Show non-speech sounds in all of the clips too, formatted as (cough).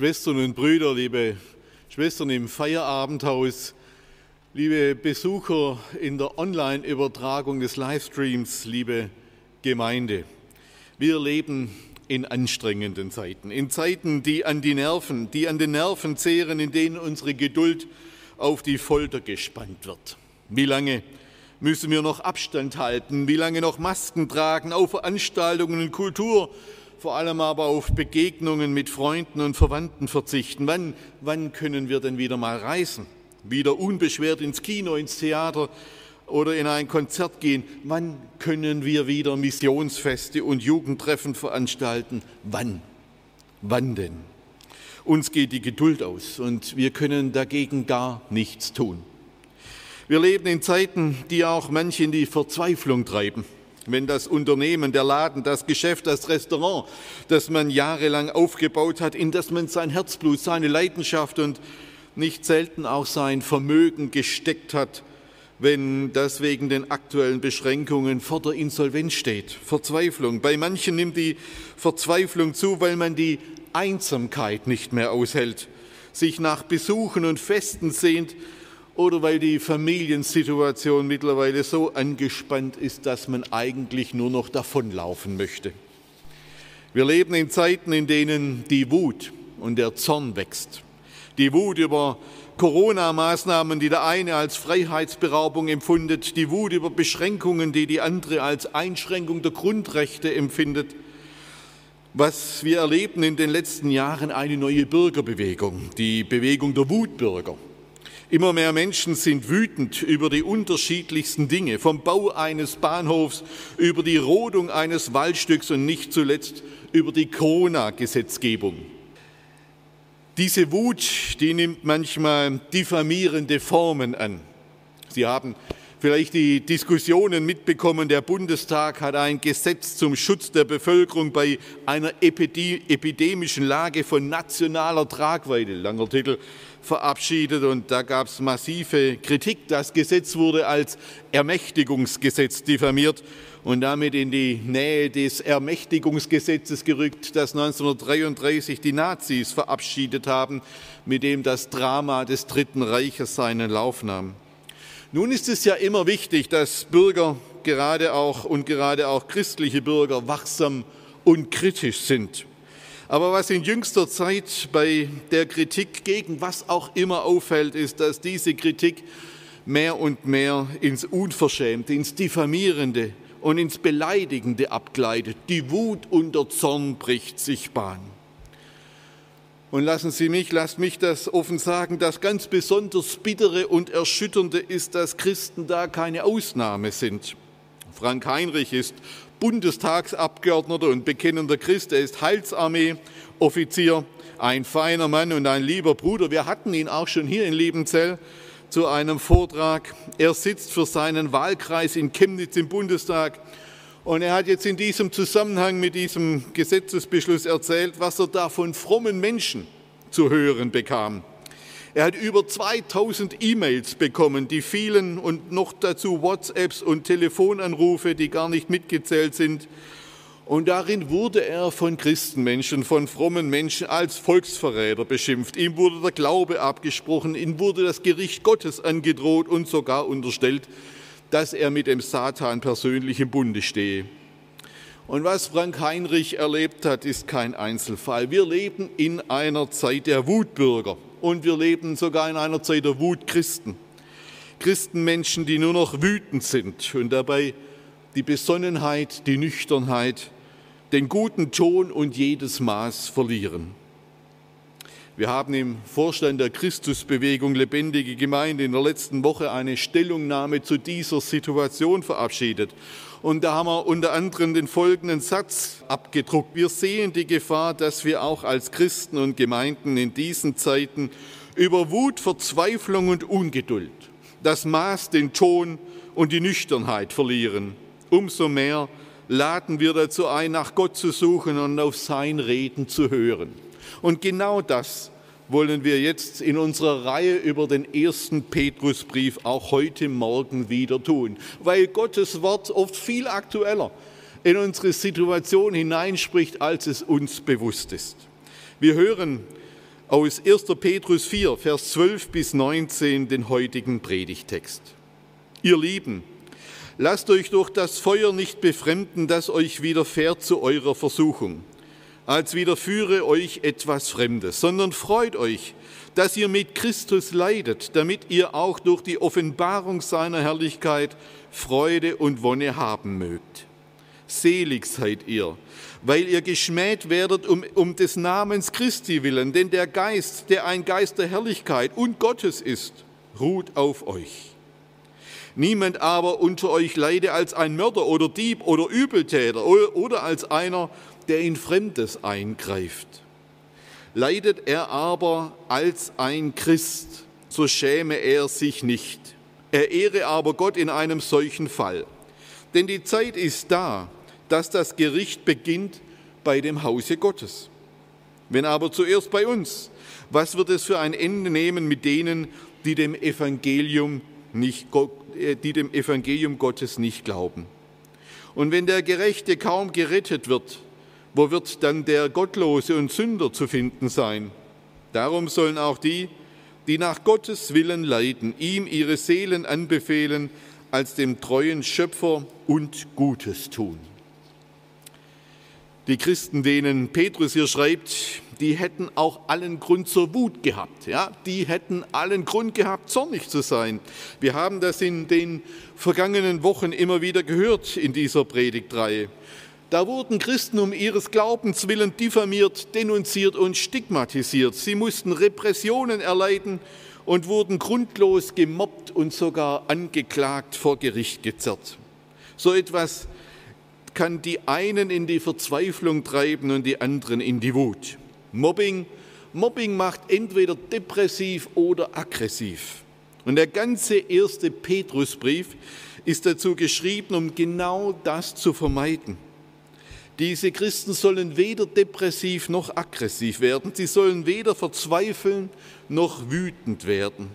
Schwestern und Brüder, liebe Schwestern im Feierabendhaus, liebe Besucher in der Online-Übertragung des Livestreams, liebe Gemeinde. Wir leben in anstrengenden Zeiten, in Zeiten, die an die Nerven, die an den Nerven zehren, in denen unsere Geduld auf die Folter gespannt wird. Wie lange müssen wir noch Abstand halten? Wie lange noch Masken tragen auf Veranstaltungen und Kultur? Vor allem aber auf Begegnungen mit Freunden und Verwandten verzichten. Wann, wann können wir denn wieder mal reisen? Wieder unbeschwert ins Kino, ins Theater oder in ein Konzert gehen? Wann können wir wieder Missionsfeste und Jugendtreffen veranstalten? Wann? Wann denn? Uns geht die Geduld aus und wir können dagegen gar nichts tun. Wir leben in Zeiten, die auch manche in die Verzweiflung treiben wenn das Unternehmen, der Laden, das Geschäft, das Restaurant, das man jahrelang aufgebaut hat, in das man sein Herzblut, seine Leidenschaft und nicht selten auch sein Vermögen gesteckt hat, wenn das wegen den aktuellen Beschränkungen vor der Insolvenz steht. Verzweiflung. Bei manchen nimmt die Verzweiflung zu, weil man die Einsamkeit nicht mehr aushält, sich nach Besuchen und Festen sehnt, oder weil die Familiensituation mittlerweile so angespannt ist, dass man eigentlich nur noch davonlaufen möchte. Wir leben in Zeiten, in denen die Wut und der Zorn wächst. Die Wut über Corona-Maßnahmen, die der eine als Freiheitsberaubung empfindet, die Wut über Beschränkungen, die die andere als Einschränkung der Grundrechte empfindet. Was wir erleben in den letzten Jahren, eine neue Bürgerbewegung, die Bewegung der Wutbürger. Immer mehr Menschen sind wütend über die unterschiedlichsten Dinge, vom Bau eines Bahnhofs über die Rodung eines Waldstücks und nicht zuletzt über die Corona-Gesetzgebung. Diese Wut, die nimmt manchmal diffamierende Formen an. Sie haben vielleicht die Diskussionen mitbekommen, der Bundestag hat ein Gesetz zum Schutz der Bevölkerung bei einer epidemischen Lage von nationaler Tragweite, langer Titel, verabschiedet und da gab es massive Kritik. Das Gesetz wurde als Ermächtigungsgesetz diffamiert und damit in die Nähe des Ermächtigungsgesetzes gerückt, das 1933 die Nazis verabschiedet haben, mit dem das Drama des Dritten Reiches seinen Lauf nahm. Nun ist es ja immer wichtig, dass Bürger, gerade auch und gerade auch christliche Bürger, wachsam und kritisch sind. Aber was in jüngster Zeit bei der Kritik gegen was auch immer auffällt, ist, dass diese Kritik mehr und mehr ins Unverschämte, ins Diffamierende und ins Beleidigende abgleitet. Die Wut und der Zorn bricht sich Bahn. Und lassen Sie mich, lasst mich das offen sagen, das ganz besonders bittere und erschütternde ist, dass Christen da keine Ausnahme sind. Frank Heinrich ist Bundestagsabgeordneter und bekennender Christ. Er ist Heilsarmee-Offizier, ein feiner Mann und ein lieber Bruder. Wir hatten ihn auch schon hier in Liebenzell zu einem Vortrag. Er sitzt für seinen Wahlkreis in Chemnitz im Bundestag. Und er hat jetzt in diesem Zusammenhang mit diesem Gesetzesbeschluss erzählt, was er da von frommen Menschen zu hören bekam. Er hat über 2000 E-Mails bekommen, die vielen und noch dazu WhatsApps und Telefonanrufe, die gar nicht mitgezählt sind. Und darin wurde er von Christenmenschen, von frommen Menschen als Volksverräter beschimpft. Ihm wurde der Glaube abgesprochen, ihm wurde das Gericht Gottes angedroht und sogar unterstellt, dass er mit dem Satan persönlich im Bunde stehe. Und was Frank Heinrich erlebt hat, ist kein Einzelfall. Wir leben in einer Zeit der Wutbürger und wir leben sogar in einer Zeit der Wutchristen. Christenmenschen, die nur noch wütend sind und dabei die Besonnenheit, die Nüchternheit, den guten Ton und jedes Maß verlieren. Wir haben im Vorstand der Christusbewegung Lebendige Gemeinde in der letzten Woche eine Stellungnahme zu dieser Situation verabschiedet. Und da haben wir unter anderem den folgenden Satz abgedruckt. Wir sehen die Gefahr, dass wir auch als Christen und Gemeinden in diesen Zeiten über Wut, Verzweiflung und Ungeduld das Maß, den Ton und die Nüchternheit verlieren. Umso mehr laden wir dazu ein, nach Gott zu suchen und auf sein Reden zu hören. Und genau das wollen wir jetzt in unserer Reihe über den ersten Petrusbrief auch heute Morgen wieder tun, weil Gottes Wort oft viel aktueller in unsere Situation hineinspricht, als es uns bewusst ist. Wir hören aus 1. Petrus 4, Vers 12 bis 19 den heutigen Predigtext. Ihr Lieben, lasst euch durch das Feuer nicht befremden, das euch widerfährt zu eurer Versuchung als widerführe euch etwas Fremdes, sondern freut euch, dass ihr mit Christus leidet, damit ihr auch durch die Offenbarung seiner Herrlichkeit Freude und Wonne haben mögt. Selig seid ihr, weil ihr geschmäht werdet um, um des Namens Christi willen, denn der Geist, der ein Geist der Herrlichkeit und Gottes ist, ruht auf euch. Niemand aber unter euch leide als ein Mörder oder Dieb oder Übeltäter oder als einer, der in Fremdes eingreift. Leidet er aber als ein Christ, so schäme er sich nicht. Er ehre aber Gott in einem solchen Fall. Denn die Zeit ist da, dass das Gericht beginnt bei dem Hause Gottes. Wenn aber zuerst bei uns, was wird es für ein Ende nehmen mit denen, die dem Evangelium, nicht, äh, die dem Evangelium Gottes nicht glauben? Und wenn der Gerechte kaum gerettet wird, wo wird dann der Gottlose und Sünder zu finden sein? Darum sollen auch die, die nach Gottes Willen leiden, ihm ihre Seelen anbefehlen, als dem treuen Schöpfer und Gutes tun. Die Christen, denen Petrus hier schreibt, die hätten auch allen Grund zur Wut gehabt. Ja? Die hätten allen Grund gehabt, zornig zu sein. Wir haben das in den vergangenen Wochen immer wieder gehört in dieser Predigtreihe. Da wurden Christen um ihres Glaubens willen diffamiert, denunziert und stigmatisiert. Sie mussten Repressionen erleiden und wurden grundlos gemobbt und sogar angeklagt vor Gericht gezerrt. So etwas kann die einen in die Verzweiflung treiben und die anderen in die Wut. Mobbing, Mobbing macht entweder depressiv oder aggressiv. Und der ganze erste Petrusbrief ist dazu geschrieben, um genau das zu vermeiden. Diese Christen sollen weder depressiv noch aggressiv werden. Sie sollen weder verzweifeln noch wütend werden.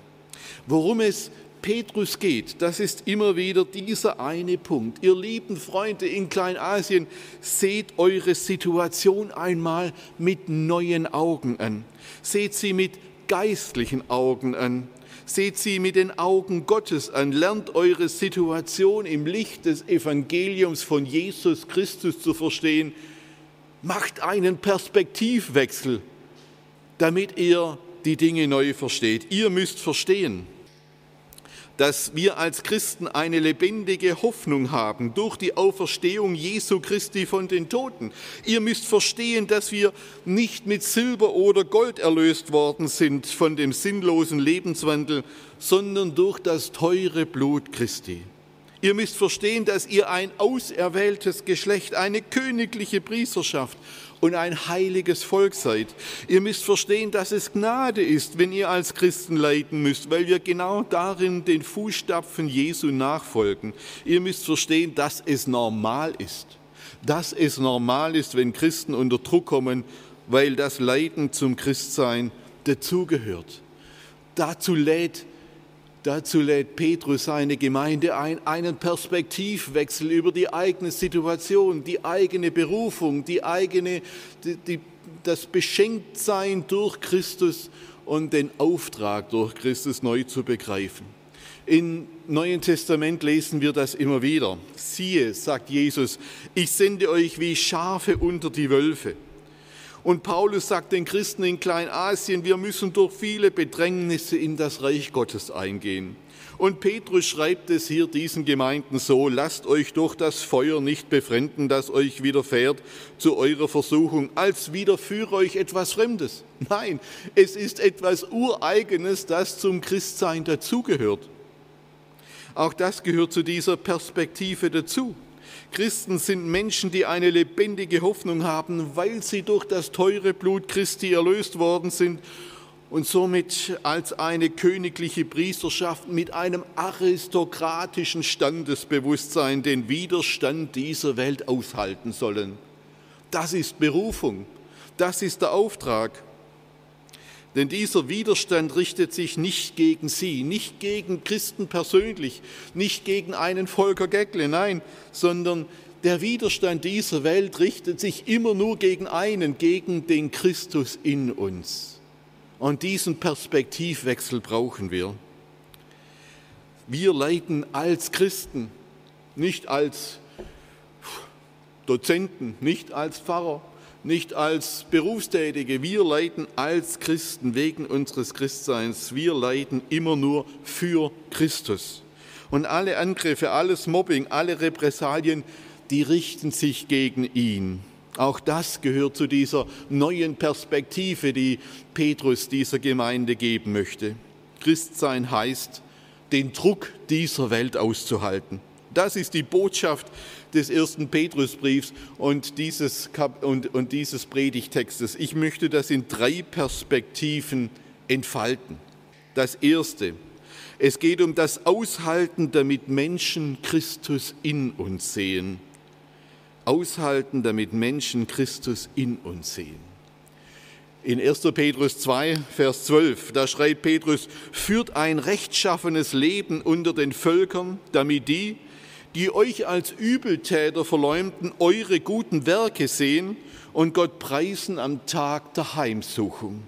Worum es Petrus geht, das ist immer wieder dieser eine Punkt. Ihr lieben Freunde in Kleinasien, seht eure Situation einmal mit neuen Augen an. Seht sie mit geistlichen Augen an. Seht sie mit den Augen Gottes an, lernt eure Situation im Licht des Evangeliums von Jesus Christus zu verstehen, macht einen Perspektivwechsel, damit ihr die Dinge neu versteht. Ihr müsst verstehen, dass wir als Christen eine lebendige Hoffnung haben durch die Auferstehung Jesu Christi von den Toten. Ihr müsst verstehen, dass wir nicht mit Silber oder Gold erlöst worden sind von dem sinnlosen Lebenswandel, sondern durch das teure Blut Christi. Ihr müsst verstehen, dass ihr ein auserwähltes Geschlecht, eine königliche Priesterschaft und ein heiliges Volk seid. Ihr müsst verstehen, dass es Gnade ist, wenn ihr als Christen leiden müsst, weil wir genau darin den Fußstapfen Jesu nachfolgen. Ihr müsst verstehen, dass es normal ist. Dass es normal ist, wenn Christen unter Druck kommen, weil das Leiden zum Christsein dazugehört. Dazu lädt Dazu lädt Petrus seine Gemeinde ein, einen Perspektivwechsel über die eigene Situation, die eigene Berufung, die eigene, die, die, das Beschenktsein durch Christus und den Auftrag durch Christus neu zu begreifen. Im Neuen Testament lesen wir das immer wieder. Siehe, sagt Jesus, ich sende euch wie Schafe unter die Wölfe. Und Paulus sagt den Christen in Kleinasien, wir müssen durch viele Bedrängnisse in das Reich Gottes eingehen. Und Petrus schreibt es hier diesen Gemeinden so, lasst euch durch das Feuer nicht befremden, das euch widerfährt zu eurer Versuchung, als widerführe euch etwas Fremdes. (laughs) Nein, es ist etwas Ureigenes, das zum Christsein dazugehört. Auch das gehört zu dieser Perspektive dazu. Christen sind Menschen, die eine lebendige Hoffnung haben, weil sie durch das teure Blut Christi erlöst worden sind und somit als eine königliche Priesterschaft mit einem aristokratischen Standesbewusstsein den Widerstand dieser Welt aushalten sollen. Das ist Berufung, das ist der Auftrag. Denn dieser Widerstand richtet sich nicht gegen sie, nicht gegen Christen persönlich, nicht gegen einen Volker Geckle, nein, sondern der Widerstand dieser Welt richtet sich immer nur gegen einen, gegen den Christus in uns. Und diesen Perspektivwechsel brauchen wir. Wir leiden als Christen, nicht als Dozenten, nicht als Pfarrer, nicht als Berufstätige. Wir leiden als Christen wegen unseres Christseins. Wir leiden immer nur für Christus. Und alle Angriffe, alles Mobbing, alle Repressalien, die richten sich gegen ihn. Auch das gehört zu dieser neuen Perspektive, die Petrus dieser Gemeinde geben möchte. Christsein heißt, den Druck dieser Welt auszuhalten. Das ist die Botschaft des ersten Petrusbriefs und dieses, und, und dieses Predigtextes. Ich möchte das in drei Perspektiven entfalten. Das erste, es geht um das Aushalten, damit Menschen Christus in uns sehen aushalten, damit Menschen Christus in uns sehen. In 1. Petrus 2, Vers 12, da schreibt Petrus, führt ein rechtschaffenes Leben unter den Völkern, damit die, die euch als Übeltäter verleumden, eure guten Werke sehen und Gott preisen am Tag der Heimsuchung.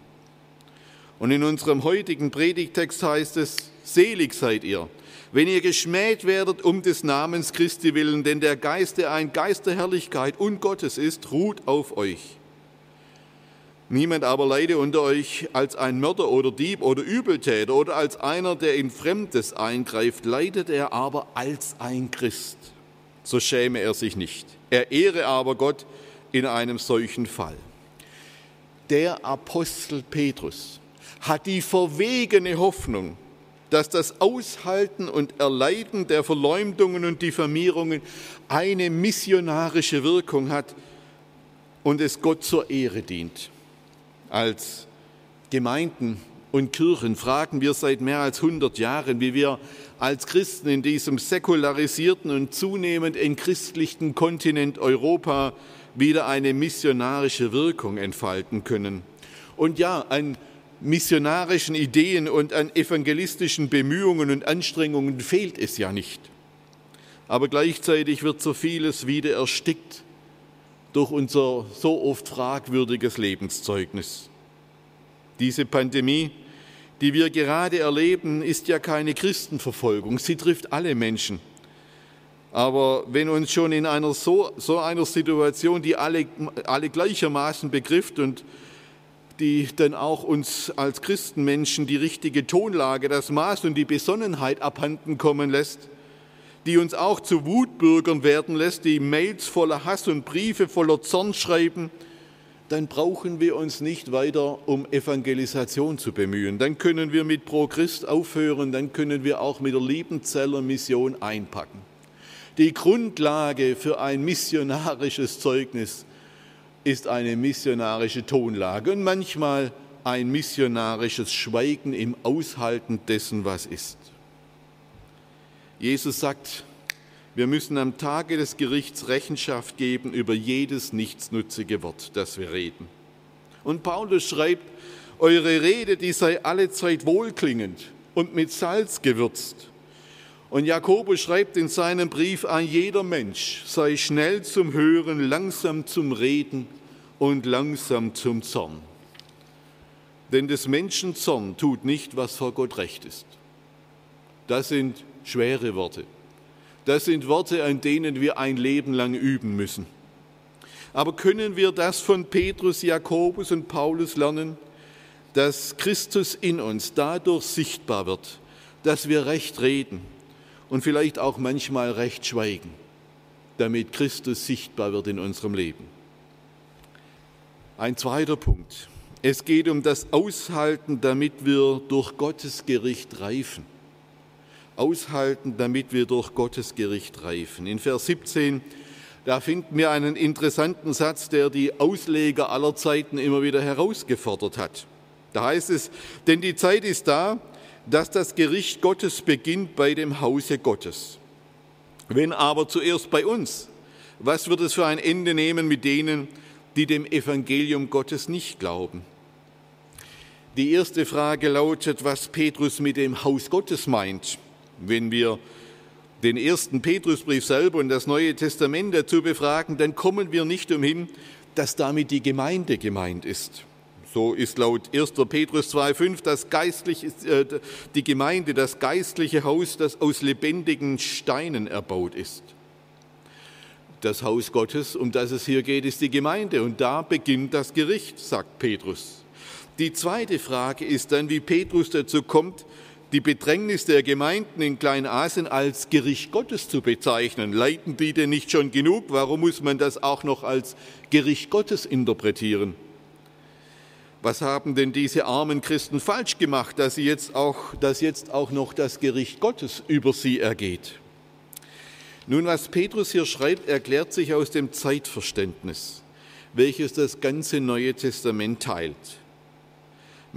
Und in unserem heutigen Predigtext heißt es, selig seid ihr, wenn ihr geschmäht werdet um des Namens Christi willen, denn der Geist, der ein Geist der Herrlichkeit und Gottes ist, ruht auf euch. Niemand aber leide unter euch als ein Mörder oder Dieb oder Übeltäter oder als einer, der in Fremdes eingreift, leidet er aber als ein Christ. So schäme er sich nicht. Er ehre aber Gott in einem solchen Fall. Der Apostel Petrus hat die verwegene Hoffnung, dass das Aushalten und Erleiden der Verleumdungen und Diffamierungen eine missionarische Wirkung hat und es Gott zur Ehre dient. Als Gemeinden und Kirchen fragen wir seit mehr als 100 Jahren, wie wir als Christen in diesem säkularisierten und zunehmend entchristlichten Kontinent Europa wieder eine missionarische Wirkung entfalten können. Und ja, ein missionarischen Ideen und an evangelistischen Bemühungen und Anstrengungen fehlt es ja nicht. Aber gleichzeitig wird so vieles wieder erstickt durch unser so oft fragwürdiges Lebenszeugnis. Diese Pandemie, die wir gerade erleben, ist ja keine Christenverfolgung. Sie trifft alle Menschen. Aber wenn uns schon in einer so, so einer Situation, die alle, alle gleichermaßen begrifft und die dann auch uns als Christenmenschen die richtige Tonlage, das Maß und die Besonnenheit abhanden kommen lässt, die uns auch zu Wutbürgern werden lässt, die Mails voller Hass und Briefe voller Zorn schreiben, dann brauchen wir uns nicht weiter um Evangelisation zu bemühen. Dann können wir mit Pro Christ aufhören, dann können wir auch mit der Liebenzeller Mission einpacken. Die Grundlage für ein missionarisches Zeugnis ist eine missionarische Tonlage und manchmal ein missionarisches Schweigen im Aushalten dessen, was ist. Jesus sagt, wir müssen am Tage des Gerichts Rechenschaft geben über jedes nichtsnutzige Wort, das wir reden. Und Paulus schreibt, eure Rede, die sei allezeit wohlklingend und mit Salz gewürzt. Und Jakobus schreibt in seinem Brief an jeder Mensch, sei schnell zum Hören, langsam zum Reden und langsam zum Zorn. Denn des Menschen Zorn tut nicht, was vor Gott recht ist. Das sind schwere Worte. Das sind Worte, an denen wir ein Leben lang üben müssen. Aber können wir das von Petrus, Jakobus und Paulus lernen, dass Christus in uns dadurch sichtbar wird, dass wir recht reden und vielleicht auch manchmal recht schweigen, damit Christus sichtbar wird in unserem Leben. Ein zweiter Punkt. Es geht um das Aushalten, damit wir durch Gottes Gericht reifen. Aushalten, damit wir durch Gottes Gericht reifen. In Vers 17 da finden wir einen interessanten Satz, der die Ausleger aller Zeiten immer wieder herausgefordert hat. Da heißt es, denn die Zeit ist da, dass das Gericht Gottes beginnt bei dem Hause Gottes. Wenn aber zuerst bei uns, was wird es für ein Ende nehmen mit denen, die dem Evangelium Gottes nicht glauben? Die erste Frage lautet, was Petrus mit dem Haus Gottes meint. Wenn wir den ersten Petrusbrief selber und das Neue Testament dazu befragen, dann kommen wir nicht umhin, dass damit die Gemeinde gemeint ist. So ist laut 1. Petrus 2,5 das geistliche, äh, die Gemeinde das geistliche Haus, das aus lebendigen Steinen erbaut ist. Das Haus Gottes, um das es hier geht, ist die Gemeinde und da beginnt das Gericht, sagt Petrus. Die zweite Frage ist dann, wie Petrus dazu kommt, die Bedrängnis der Gemeinden in Kleinasien als Gericht Gottes zu bezeichnen. Leiden die denn nicht schon genug? Warum muss man das auch noch als Gericht Gottes interpretieren? Was haben denn diese armen Christen falsch gemacht, dass, sie jetzt auch, dass jetzt auch noch das Gericht Gottes über sie ergeht? Nun, was Petrus hier schreibt, erklärt sich aus dem Zeitverständnis, welches das ganze Neue Testament teilt.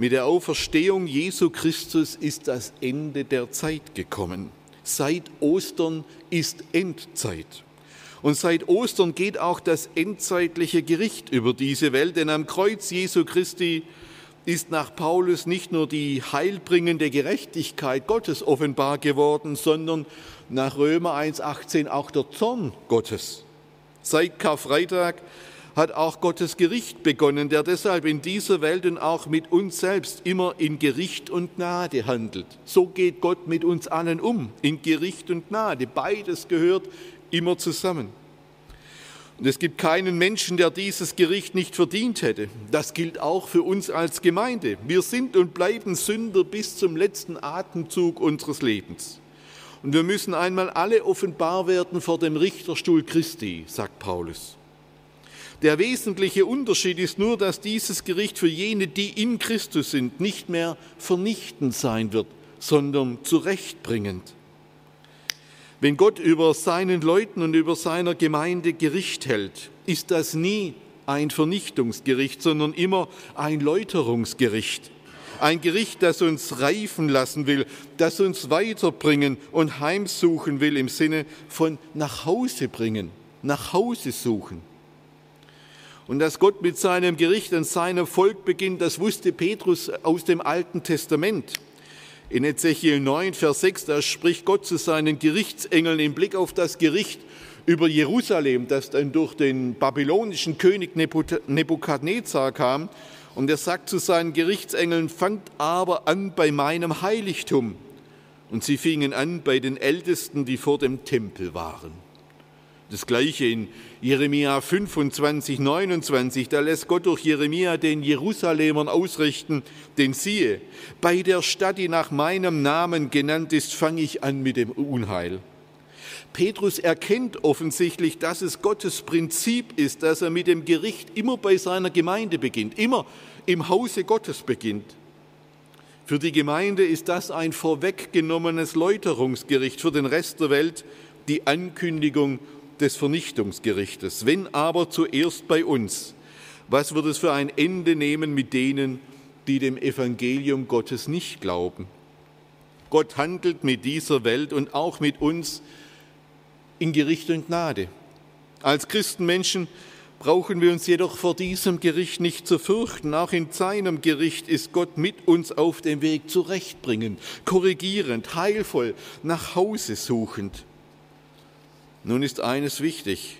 Mit der Auferstehung Jesu Christus ist das Ende der Zeit gekommen. Seit Ostern ist Endzeit. Und seit Ostern geht auch das endzeitliche Gericht über diese Welt, denn am Kreuz Jesu Christi ist nach Paulus nicht nur die heilbringende Gerechtigkeit Gottes offenbar geworden, sondern nach Römer 1.18 auch der Zorn Gottes. Seit Karfreitag hat auch Gottes Gericht begonnen, der deshalb in dieser Welt und auch mit uns selbst immer in Gericht und Gnade handelt. So geht Gott mit uns allen um, in Gericht und Gnade. Beides gehört immer zusammen. Und es gibt keinen Menschen, der dieses Gericht nicht verdient hätte. Das gilt auch für uns als Gemeinde. Wir sind und bleiben Sünder bis zum letzten Atemzug unseres Lebens. Und wir müssen einmal alle offenbar werden vor dem Richterstuhl Christi, sagt Paulus. Der wesentliche Unterschied ist nur, dass dieses Gericht für jene, die in Christus sind, nicht mehr vernichtend sein wird, sondern zurechtbringend. Wenn Gott über seinen Leuten und über seiner Gemeinde Gericht hält, ist das nie ein Vernichtungsgericht, sondern immer ein Läuterungsgericht. Ein Gericht, das uns reifen lassen will, das uns weiterbringen und heimsuchen will im Sinne von nach Hause bringen, nach Hause suchen. Und dass Gott mit seinem Gericht an seinem Volk beginnt, das wusste Petrus aus dem Alten Testament. In Ezechiel 9, Vers 6, da spricht Gott zu seinen Gerichtsengeln im Blick auf das Gericht über Jerusalem, das dann durch den babylonischen König Nebukadnezar kam. Und er sagt zu seinen Gerichtsengeln, fangt aber an bei meinem Heiligtum. Und sie fingen an bei den Ältesten, die vor dem Tempel waren. Das gleiche in Jeremia 25, 29, da lässt Gott durch Jeremia den Jerusalemern ausrichten, denn siehe, bei der Stadt, die nach meinem Namen genannt ist, fange ich an mit dem Unheil. Petrus erkennt offensichtlich, dass es Gottes Prinzip ist, dass er mit dem Gericht immer bei seiner Gemeinde beginnt, immer im Hause Gottes beginnt. Für die Gemeinde ist das ein vorweggenommenes Läuterungsgericht, für den Rest der Welt die Ankündigung des Vernichtungsgerichtes. Wenn aber zuerst bei uns, was wird es für ein Ende nehmen mit denen, die dem Evangelium Gottes nicht glauben? Gott handelt mit dieser Welt und auch mit uns in Gericht und Gnade. Als Christenmenschen brauchen wir uns jedoch vor diesem Gericht nicht zu fürchten. Auch in seinem Gericht ist Gott mit uns auf dem Weg zurechtbringend, korrigierend, heilvoll, nach Hause suchend. Nun ist eines wichtig.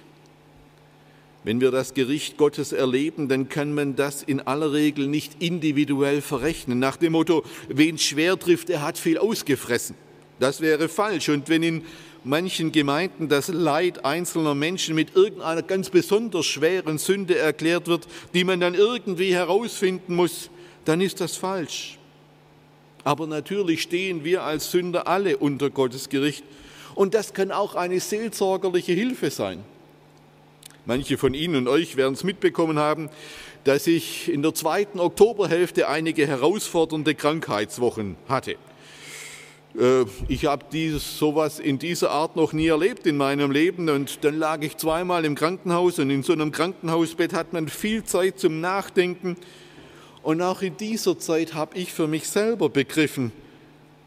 Wenn wir das Gericht Gottes erleben, dann kann man das in aller Regel nicht individuell verrechnen. Nach dem Motto, wen schwer trifft, er hat viel ausgefressen. Das wäre falsch. Und wenn in manchen Gemeinden das Leid einzelner Menschen mit irgendeiner ganz besonders schweren Sünde erklärt wird, die man dann irgendwie herausfinden muss, dann ist das falsch. Aber natürlich stehen wir als Sünder alle unter Gottes Gericht und das kann auch eine seelsorgerliche Hilfe sein. Manche von Ihnen und euch werden es mitbekommen haben, dass ich in der zweiten Oktoberhälfte einige herausfordernde Krankheitswochen hatte. Äh, ich habe sowas in dieser Art noch nie erlebt in meinem Leben und dann lag ich zweimal im Krankenhaus und in so einem Krankenhausbett hat man viel Zeit zum Nachdenken und auch in dieser Zeit habe ich für mich selber begriffen,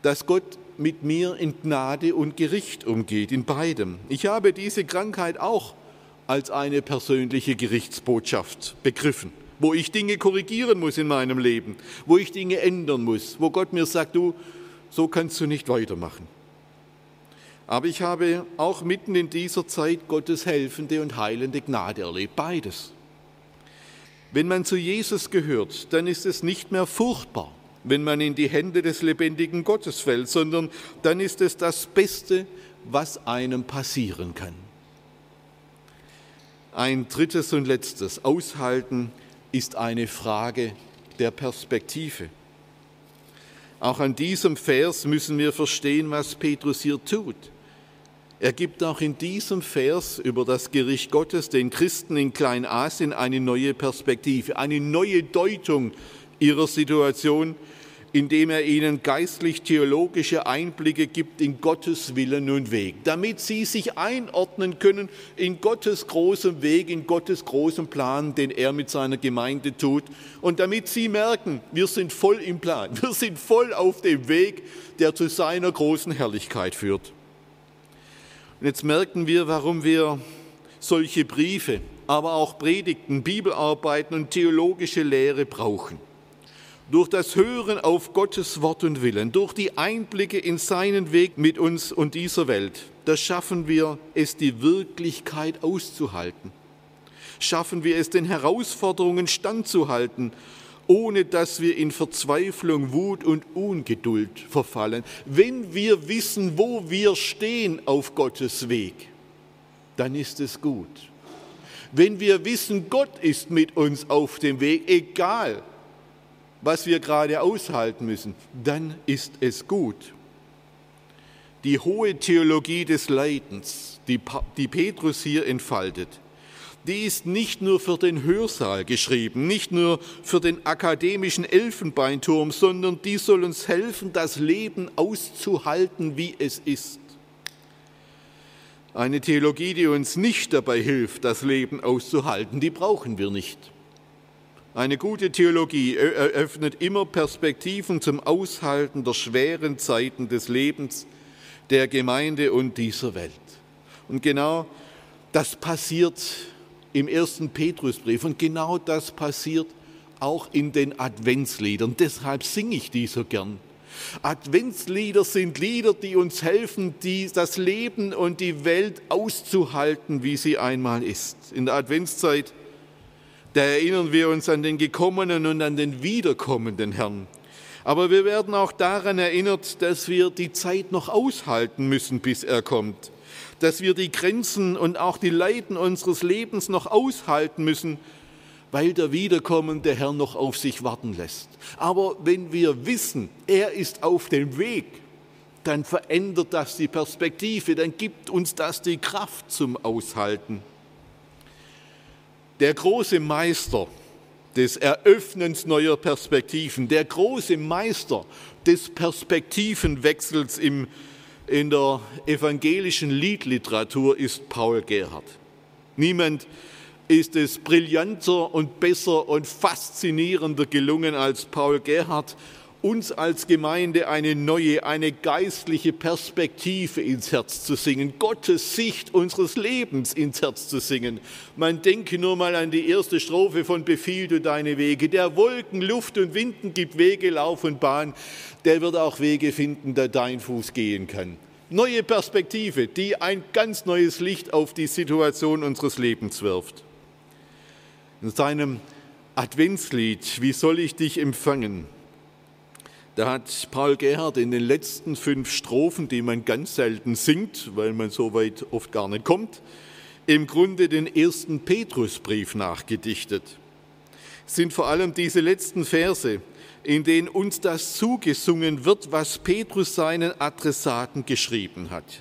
dass Gott mit mir in Gnade und Gericht umgeht, in beidem. Ich habe diese Krankheit auch als eine persönliche Gerichtsbotschaft begriffen, wo ich Dinge korrigieren muss in meinem Leben, wo ich Dinge ändern muss, wo Gott mir sagt, du, so kannst du nicht weitermachen. Aber ich habe auch mitten in dieser Zeit Gottes helfende und heilende Gnade erlebt, beides. Wenn man zu Jesus gehört, dann ist es nicht mehr furchtbar, wenn man in die Hände des lebendigen Gottes fällt, sondern dann ist es das Beste, was einem passieren kann. Ein drittes und letztes, Aushalten ist eine Frage der Perspektive. Auch an diesem Vers müssen wir verstehen, was Petrus hier tut. Er gibt auch in diesem Vers über das Gericht Gottes den Christen in Kleinasien eine neue Perspektive, eine neue Deutung ihrer Situation, indem er ihnen geistlich-theologische Einblicke gibt in Gottes Willen und Weg, damit sie sich einordnen können in Gottes großem Weg, in Gottes großem Plan, den er mit seiner Gemeinde tut und damit sie merken, wir sind voll im Plan, (laughs) wir sind voll auf dem Weg, der zu seiner großen Herrlichkeit führt. Und jetzt merken wir, warum wir solche Briefe, aber auch Predigten, Bibelarbeiten und theologische Lehre brauchen durch das Hören auf Gottes Wort und Willen, durch die Einblicke in seinen Weg mit uns und dieser Welt, das schaffen wir es, die Wirklichkeit auszuhalten. Schaffen wir es, den Herausforderungen standzuhalten, ohne dass wir in Verzweiflung, Wut und Ungeduld verfallen. Wenn wir wissen, wo wir stehen auf Gottes Weg, dann ist es gut. Wenn wir wissen, Gott ist mit uns auf dem Weg, egal was wir gerade aushalten müssen, dann ist es gut. Die hohe Theologie des Leidens, die, die Petrus hier entfaltet, die ist nicht nur für den Hörsaal geschrieben, nicht nur für den akademischen Elfenbeinturm, sondern die soll uns helfen, das Leben auszuhalten, wie es ist. Eine Theologie, die uns nicht dabei hilft, das Leben auszuhalten, die brauchen wir nicht. Eine gute Theologie eröffnet immer Perspektiven zum Aushalten der schweren Zeiten des Lebens, der Gemeinde und dieser Welt. Und genau das passiert im ersten Petrusbrief und genau das passiert auch in den Adventsliedern. Deshalb singe ich die so gern. Adventslieder sind Lieder, die uns helfen, die, das Leben und die Welt auszuhalten, wie sie einmal ist. In der Adventszeit da erinnern wir uns an den gekommenen und an den wiederkommenden Herrn. Aber wir werden auch daran erinnert, dass wir die Zeit noch aushalten müssen, bis er kommt. Dass wir die Grenzen und auch die Leiden unseres Lebens noch aushalten müssen, weil der wiederkommende Herr noch auf sich warten lässt. Aber wenn wir wissen, er ist auf dem Weg, dann verändert das die Perspektive, dann gibt uns das die Kraft zum Aushalten. Der große Meister des Eröffnens neuer Perspektiven, der große Meister des Perspektivenwechsels im, in der evangelischen Liedliteratur ist Paul Gerhard. Niemand ist es brillanter und besser und faszinierender gelungen als Paul Gerhard, uns als Gemeinde eine neue, eine geistliche Perspektive ins Herz zu singen, Gottes Sicht unseres Lebens ins Herz zu singen. Man denke nur mal an die erste Strophe von Befiehl du deine Wege. Der Wolken, Luft und Winden gibt Wege, Lauf und Bahn. Der wird auch Wege finden, da dein Fuß gehen kann. Neue Perspektive, die ein ganz neues Licht auf die Situation unseres Lebens wirft. In seinem Adventslied, wie soll ich dich empfangen? Da hat Paul Gerhard in den letzten fünf Strophen, die man ganz selten singt, weil man so weit oft gar nicht kommt, im Grunde den ersten Petrusbrief nachgedichtet. Es sind vor allem diese letzten Verse, in denen uns das zugesungen wird, was Petrus seinen Adressaten geschrieben hat.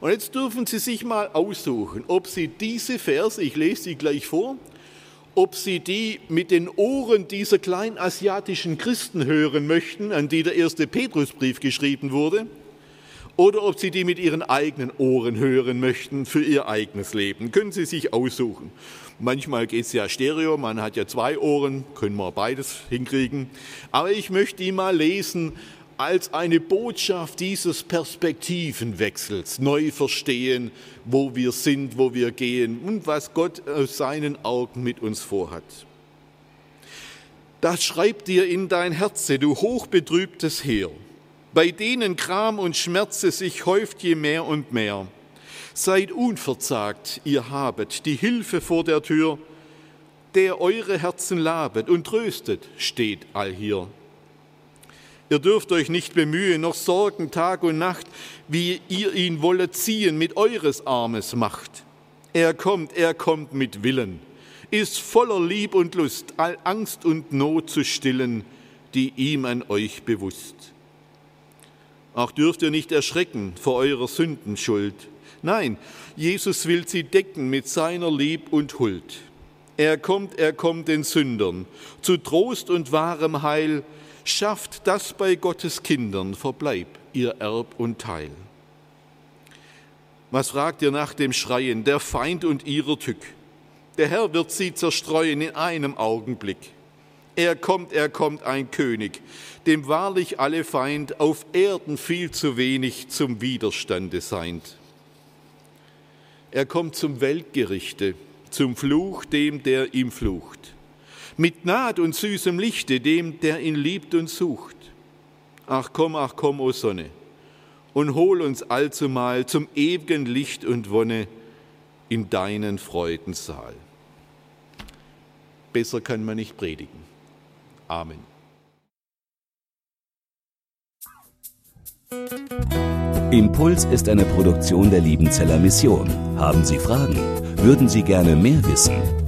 Und jetzt dürfen Sie sich mal aussuchen, ob Sie diese Verse, ich lese sie gleich vor, ob Sie die mit den Ohren dieser kleinasiatischen Christen hören möchten, an die der erste Petrusbrief geschrieben wurde, oder ob Sie die mit Ihren eigenen Ohren hören möchten für Ihr eigenes Leben. Können Sie sich aussuchen. Manchmal geht es ja stereo, man hat ja zwei Ohren, können wir beides hinkriegen. Aber ich möchte die mal lesen als eine Botschaft dieses Perspektivenwechsels, neu verstehen, wo wir sind, wo wir gehen und was Gott aus seinen Augen mit uns vorhat. Das schreibt dir in dein Herze, du hochbetrübtes Heer, bei denen Kram und Schmerze sich häuft je mehr und mehr. Seid unverzagt, ihr habet die Hilfe vor der Tür, der eure Herzen labet und tröstet, steht allhier. Ihr dürft euch nicht bemühen, noch sorgen Tag und Nacht, wie ihr ihn wollet ziehen mit eures Armes Macht. Er kommt, er kommt mit Willen, ist voller Lieb und Lust, all Angst und Not zu stillen, die ihm an euch bewusst. Auch dürft ihr nicht erschrecken vor eurer Sündenschuld. Nein, Jesus will sie decken mit seiner Lieb und Huld. Er kommt, er kommt den Sündern, zu Trost und wahrem Heil, schafft, dass bei Gottes Kindern verbleib ihr Erb und Teil. Was fragt ihr nach dem Schreien, der Feind und ihrer Tück? Der Herr wird sie zerstreuen in einem Augenblick. Er kommt, er kommt, ein König, dem wahrlich alle Feind auf Erden viel zu wenig zum Widerstande seint. Er kommt zum Weltgerichte, zum Fluch dem, der ihm flucht mit Naht und süßem Lichte dem, der ihn liebt und sucht. Ach komm, ach komm, o Sonne, und hol uns allzumal zum ewigen Licht und Wonne in deinen Freudensaal. Besser kann man nicht predigen. Amen. Impuls ist eine Produktion der Liebenzeller Mission. Haben Sie Fragen? Würden Sie gerne mehr wissen?